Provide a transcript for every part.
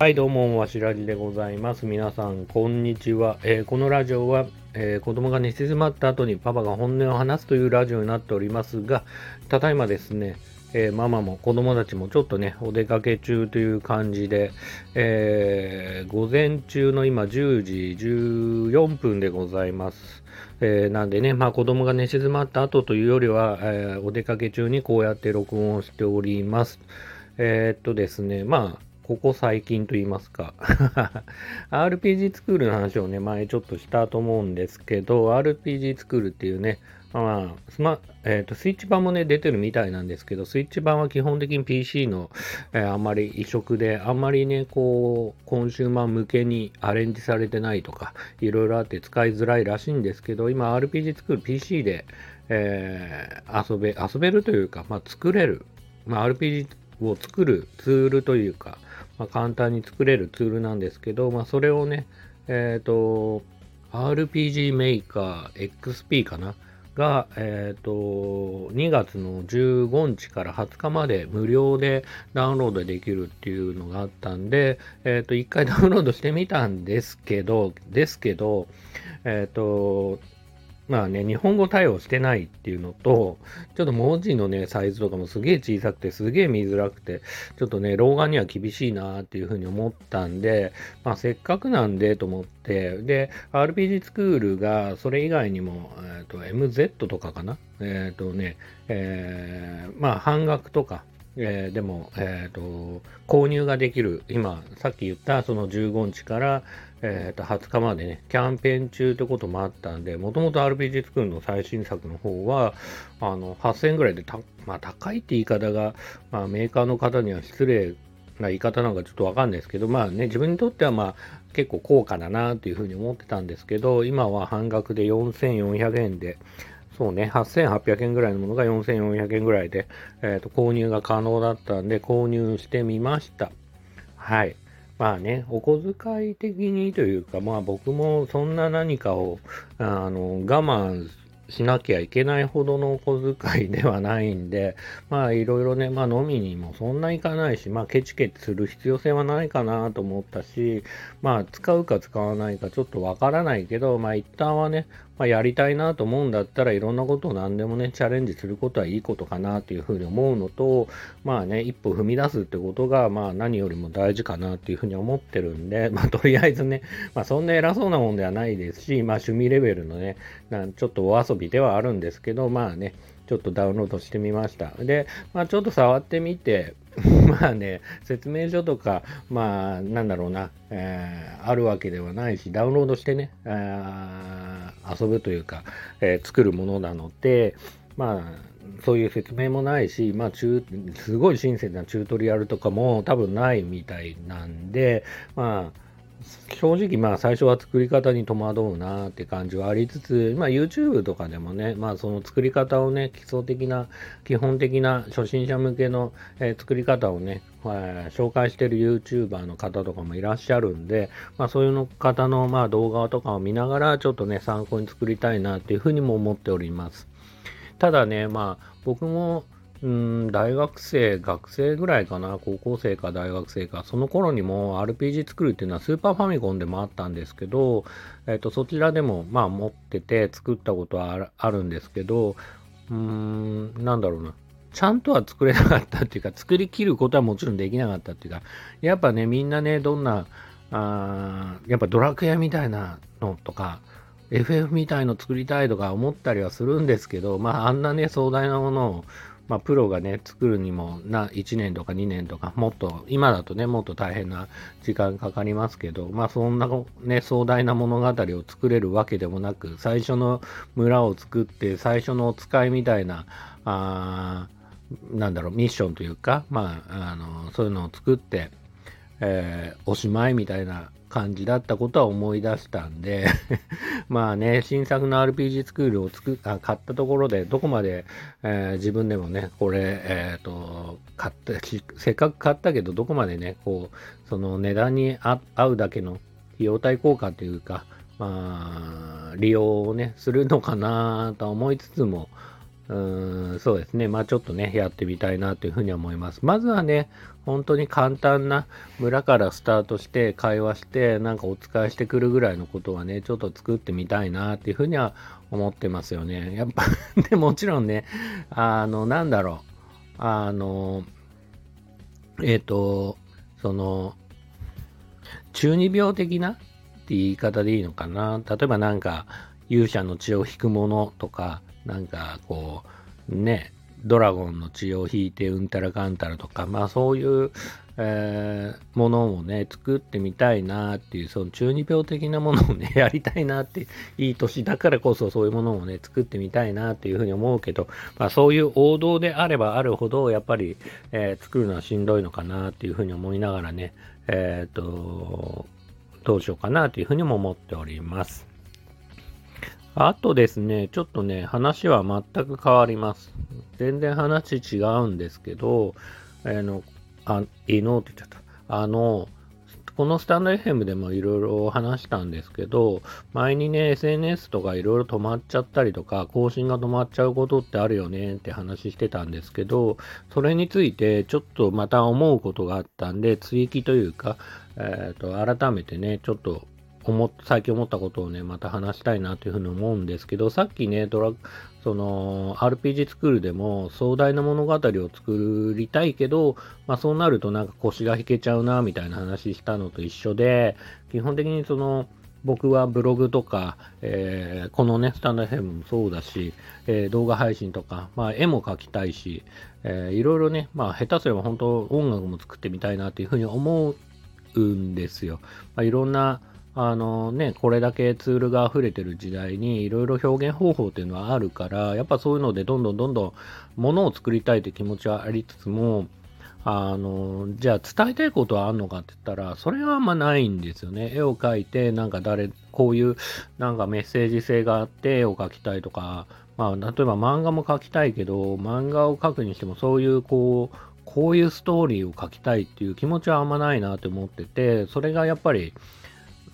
はい、どうも、わしらじでございます。皆さん、こんにちは。えーこのラジオは、えー子供が寝静まった後にパパが本音を話すというラジオになっておりますが、ただいまですね、えーママも子供たちもちょっとね、お出かけ中という感じで、えー午前中の今10時14分でございます。えーなんでね、まあ子供が寝静まった後というよりは、えお出かけ中にこうやって録音をしております。えっとですね、まあ、ここ最近と言いますか。RPG スクールの話をね、前ちょっとしたと思うんですけど、RPG スクールっていうね、まあ、スマ、えっ、と、スイッチ版もね、出てるみたいなんですけど、スイッチ版は基本的に PC の、えーあんまり移植で、あんまりね、こう、コンシューマー向けにアレンジされてないとか、いろいろあって使いづらいらしいんですけど、今 RPG スクール PC で、えー遊べ、遊べるというか、まあ、作れる、まあ、RPG を作るツールというか、まあ、簡単に作れるツールなんですけど、まあ、それをね、えっ、と、RPG メーカー XP かな？が、えっ、と、2月の15日から20日まで無料でダウンロードできるっていうのがあったんで、えっ、と、一回ダウンロードしてみたんですけど、ですけど、えっ、と、まあね、日本語対応してないっていうのと、ちょっと文字のね、サイズとかもすげえ小さくて、すげえ見づらくて、ちょっとね、老眼には厳しいなっていうふうに思ったんで、まあせっかくなんでと思って、で、RPG スクールがそれ以外にも、えっ、と、MZ とかかな？えっ、とね、えーまあ半額とか、えーでも、えー、と購入ができる今さっき言ったその15日から、えー、と20日までねキャンペーン中ってこともあったんでもともと RPG スクールの最新作の方はあの8000円ぐらいでた、まあ、高いって言い方が、まあ、メーカーの方には失礼な言い方なんかちょっとわかんないですけどまあね自分にとってはまあ結構高価だなっていうふうに思ってたんですけど今は半額で4400円でそうね、8800円ぐらいのものが4400円ぐらいで、えーと購入が可能だったんで、購入してみました。はい。まあね、お小遣い的にというか、まあ僕もそんな何かを、あの、我慢しなきゃいけないほどのお小遣いではないんで、まあいろいろね、まあ飲みにもそんな行かないし、まあケチケチする必要性はないかなと思ったし、まあ使うか使わないかちょっとわからないけど、まあ一旦はね、まあ、やりたいなと思うんだったらいろんなことを何でもね、チャレンジすることはいいことかなというふうに思うのと、まあね、一歩踏み出すってことが、まあ何よりも大事かなっていうふうに思ってるんで、まあとりあえずね、まあそんな偉そうなもんではないですし、まあ趣味レベルのね、なんちょっとお遊びではあるんですけど、まあね、ちょっとダウンロードしてみました。で、まあちょっと触ってみて、まあね、説明書とか、まあ、なんだろうな、えーあるわけではないし、ダウンロードしてね、あー遊ぶというか、えー作るものなので、まあ、そういう説明もないし、まあ、中、すごい親切なチュートリアルとかも多分ないみたいなんで、まあ、正直まあ最初は作り方に戸惑うなって感じはありつつ、まあ YouTube とかでもね、まあその作り方をね、基礎的な、基本的な初心者向けの、えー作り方をね、えー紹介してる YouTuber の方とかもいらっしゃるんで、まあそういうの方のまあ動画とかを見ながらちょっとね、参考に作りたいなっていうふうにも思っております。ただね、まあ僕も、うん、大学生、学生ぐらいかな、高校生か大学生か、その頃にも RPG 作るっていうのはスーパーファミコンでもあったんですけど、えっ、と、そちらでもまあ持ってて作ったことはあるんですけど、うーん、なんだろうな。ちゃんとは作れなかったっていうか、作り切ることはもちろんできなかったっていうか、やっぱね、みんなね、どんな、あやっぱドラクエみたいなのとか、FF みたいの作りたいとか思ったりはするんですけど、まああんなね、壮大なものを、まあプロがね、作るにもな、1年とか2年とか、もっと、今だとね、もっと大変な時間かかりますけど、まあそんなね、壮大な物語を作れるわけでもなく、最初の村を作って、最初のお使いみたいな、あなんだろう、ミッションというか、まあ、あの、そういうのを作って、えーおしまいみたいな感じだったことは思い出したんで まあね、新作の RPG スクールを作あ買ったところで、どこまで、えー自分でもね、これ、えっ、と、買った、せっかく買ったけど、どこまでね、こう、その値段に合うだけの費用対効果というか、まあ、利用をね、するのかなと思いつつも、うーん、そうですね。まあちょっとね、やってみたいなというふうに思います。まずはね、本当に簡単な村からスタートして会話して、なんかお使いしてくるぐらいのことはね、ちょっと作ってみたいなっていうふうには思ってますよね。やっぱ で、もちろんね、あの、なんだろう。あの、えっ、ー、と、その、中二病的なって言い方でいいのかな。例えばなんか、勇者の血を引くものとか、なんかこう、ね、ドラゴンの血を引いてうんたらかんたらとか、まあそういう、えー、ものをね、作ってみたいなっていう、その中二病的なものをね、やりたいなって、いい年だからこそそういうものをね、作ってみたいなっていうふうに思うけど、まあそういう王道であればあるほど、やっぱり、えー、作るのはしんどいのかなっていうふうに思いながらね、えっ、ー、と、どうしようかなというふうにも思っております。あとですね、ちょっとね、話は全く変わります。全然話違うんですけど、あの、あ、のって言っちゃった。あの、このスタンド FM でもいろいろ話したんですけど、前にね、SNS とかいろいろ止まっちゃったりとか、更新が止まっちゃうことってあるよねって話してたんですけど、それについてちょっとまた思うことがあったんで、追記というか、えっ、ー、と、改めてね、ちょっと思最近思ったことをね、また話したいなというふうに思うんですけど、さっきね、ドラその RPG スクールでも壮大な物語を作りたいけど、まあそうなるとなんか腰が引けちゃうなみたいな話したのと一緒で、基本的にその僕はブログとか、えー、このね、スタンド FM もそうだし、えー、動画配信とか、まあ絵も描きたいし、えー、いろいろね、まあ下手すれば本当音楽も作ってみたいなというふうに思うんですよ。まあ、いろんなあのね、これだけツールが溢れてる時代にいろいろ表現方法っていうのはあるから、やっぱそういうのでどんどんどんどんものを作りたいって気持ちはありつつも、あの、じゃあ伝えたいことはあんのかって言ったら、それはあんまないんですよね。絵を描いて、なんか誰、こういうなんかメッセージ性があって絵を描きたいとか、まあ、例えば漫画も描きたいけど、漫画を描くにしてもそういうこう、こういうストーリーを描きたいっていう気持ちはあんまないなって思ってて、それがやっぱり、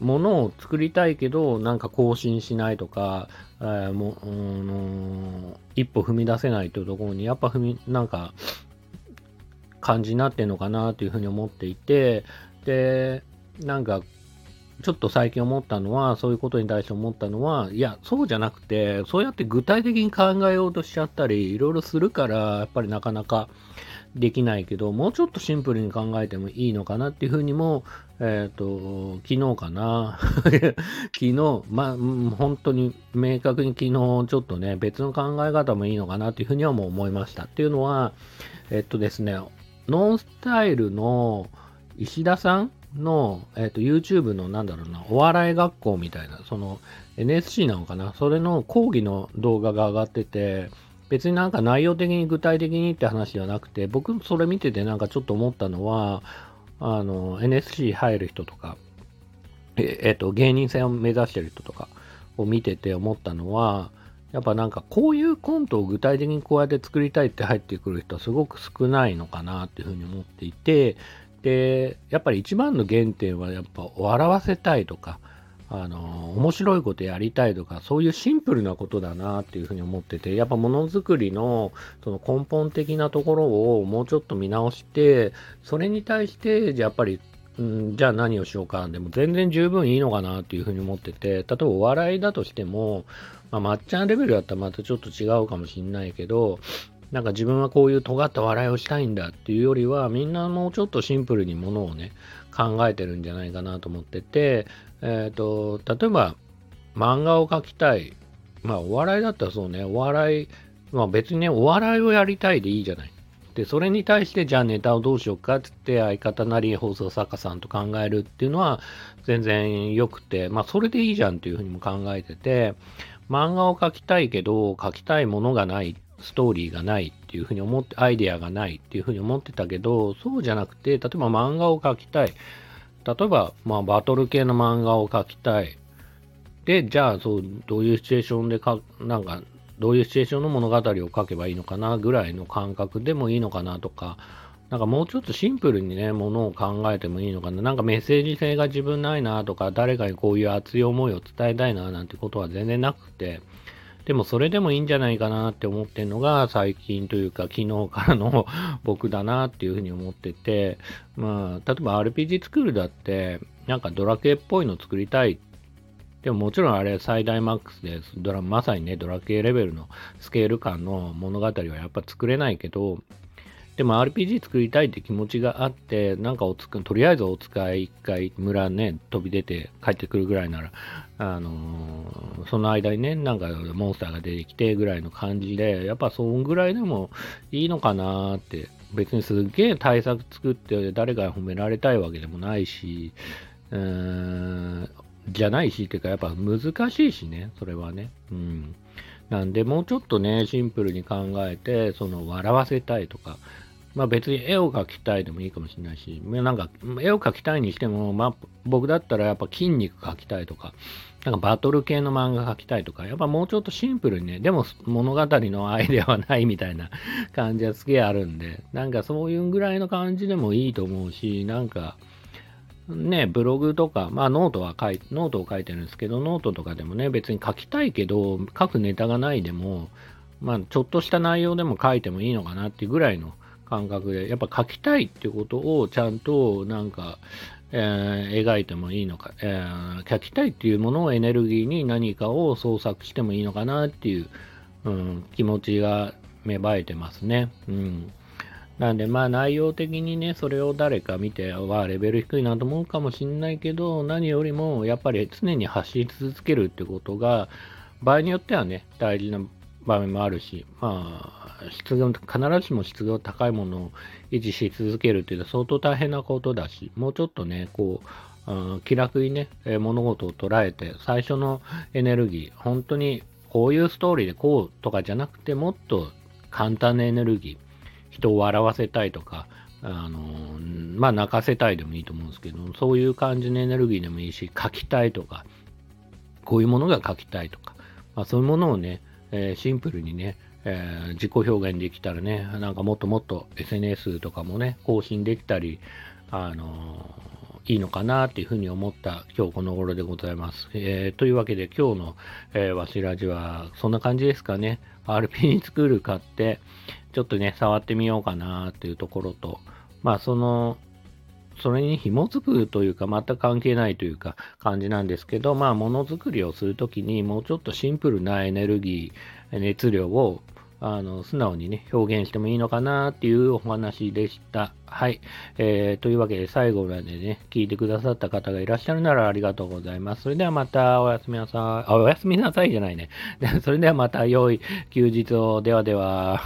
ものを作りたいけど、なんか更新しないとか、えー、もう、うん、一歩踏み出せないというところに、やっぱ踏み、なんか、感じになってんのかなというふうに思っていて、で、なんか、ちょっと最近思ったのは、そういうことに対して思ったのは、いや、そうじゃなくて、そうやって具体的に考えようとしちゃったり、いろいろするから、やっぱりなかなかできないけど、もうちょっとシンプルに考えてもいいのかなっていうふうにも、えっ、ー、と、昨日かな。昨日、まあ、本当に明確に昨日ちょっとね、別の考え方もいいのかなっていうふうにはもう思いました。っていうのは、えっとですね、ノンスタイルの石田さんの、えっと、YouTube のなんだろうな、お笑い学校みたいな、その NSC なのかな、それの講義の動画が上がってて、別になんか内容的に具体的にって話ではなくて、僕それ見ててなんかちょっと思ったのは、あの、NSC 入る人とか、ええっと、芸人さんを目指してる人とかを見てて思ったのは、やっぱなんかこういうコントを具体的にこうやって作りたいって入ってくる人はすごく少ないのかなっていうふうに思っていて、で、やっぱり一番の原点はやっぱ笑わせたいとか、あの、面白いことやりたいとか、そういうシンプルなことだなっていうふうに思ってて、やっぱものづくりのその根本的なところをもうちょっと見直して、それに対して、やっぱり、ん、じゃあ何をしようか、でも全然十分いいのかなっていうふうに思ってて、例えばお笑いだとしても、まあ、まっちゃんレベルだったらまたちょっと違うかもしんないけど、なんか自分はこういう尖った笑いをしたいんだっていうよりは、みんなもうちょっとシンプルにものをね、考えてるんじゃないかなと思ってて、えっ、ー、と、例えば漫画を描きたい。まあお笑いだったらそうね、お笑い、まあ別にね、お笑いをやりたいでいいじゃない。で、それに対してじゃあネタをどうしようかってって相方なり放送作家さんと考えるっていうのは全然良くて、まあそれでいいじゃんっていうふうにも考えてて、漫画を描きたいけど、描きたいものがない、ストーリーがないっていうふうに思って、アイデアがないっていうふうに思ってたけど、そうじゃなくて、例えば漫画を描きたい。例えば、まあ、バトル系の漫画を描きたい。で、じゃあ、そう、どういうシチュエーションでか、なんか、どういうシチュエーションの物語を書けばいいのかなぐらいの感覚でもいいのかなとか、なんかもうちょっとシンプルにね、ものを考えてもいいのかな。なんかメッセージ性が自分ないなとか、誰かにこういう熱い思いを伝えたいななんてことは全然なくて、でもそれでもいいんじゃないかなって思ってるのが最近というか昨日からの 僕だなっていうふうに思ってて、まあ、例えば RPG 作るだってなんかドラクエっぽいの作りたいでももちろんあれ最大マックスでドラまさにねドラクエレベルのスケール感の物語はやっぱ作れないけどでも RPG 作りたいって気持ちがあって、なんかおつく、とりあえずお使い一回村ね、飛び出て帰ってくるぐらいなら、あのー、その間にね、なんかモンスターが出てきてぐらいの感じで、やっぱそんぐらいでもいいのかなって、別にすっげえ対策作って誰かに褒められたいわけでもないし、うーん、じゃないし、っていうかやっぱ難しいしね、それはね。うん。なんで、もうちょっとね、シンプルに考えて、その笑わせたいとか、まあ別に絵を描きたいでもいいかもしれないし、なんか絵を描きたいにしても、まあ僕だったらやっぱ筋肉描きたいとか、なんかバトル系の漫画描きたいとか、やっぱもうちょっとシンプルにね、でも物語のアイデアはないみたいな 感じはすげえあるんで、なんかそういうぐらいの感じでもいいと思うし、なんか、ね、ブログとか、まあノートは書い、ノートを書いてるんですけど、ノートとかでもね、別に書きたいけど、書くネタがないでも、まあちょっとした内容でも書いてもいいのかなっていうぐらいの感覚で、やっぱ書きたいってことをちゃんとなんか、えー、描いてもいいのか、えー、書きたいっていうものをエネルギーに何かを創作してもいいのかなっていう、うん、気持ちが芽生えてますね。うん。なんでまあ内容的にね、それを誰か見て、わあ、レベル低いなと思うかもしんないけど、何よりもやっぱり常に発し続けるってことが、場合によってはね、大事な場面もあるし、まあ、質が、必ずしも質が高いものを維持し続けるっていうのは相当大変なことだし、もうちょっとね、こう、気楽にね、物事を捉えて、最初のエネルギー、本当にこういうストーリーでこうとかじゃなくて、もっと簡単なエネルギー、人を笑わせたいとか、あの、まあ、泣かせたいでもいいと思うんですけど、そういう感じのエネルギーでもいいし、書きたいとか、こういうものが書きたいとか、まあ、そういうものをね、えー、シンプルにね、えー、自己表現できたらね、なんかもっともっと SNS とかもね、更新できたり、あのー、いいのかなっていうふうに思った今日この頃でございます。えー、というわけで今日の、えー、わしらじはそんな感じですかね。RP スクール買って、ちょっとね、触ってみようかなっていうところと、まあその、それに紐づくというか、全く関係ないというか、感じなんですけど、まあ、ものづくりをするときに、もうちょっとシンプルなエネルギー、熱量を、あの、素直にね、表現してもいいのかなっていうお話でした。はい。えー、というわけで、最後までね、聞いてくださった方がいらっしゃるならありがとうございます。それではまたおやすみなさい。あ、おやすみなさいじゃないね。それではまた良い休日を。ではでは。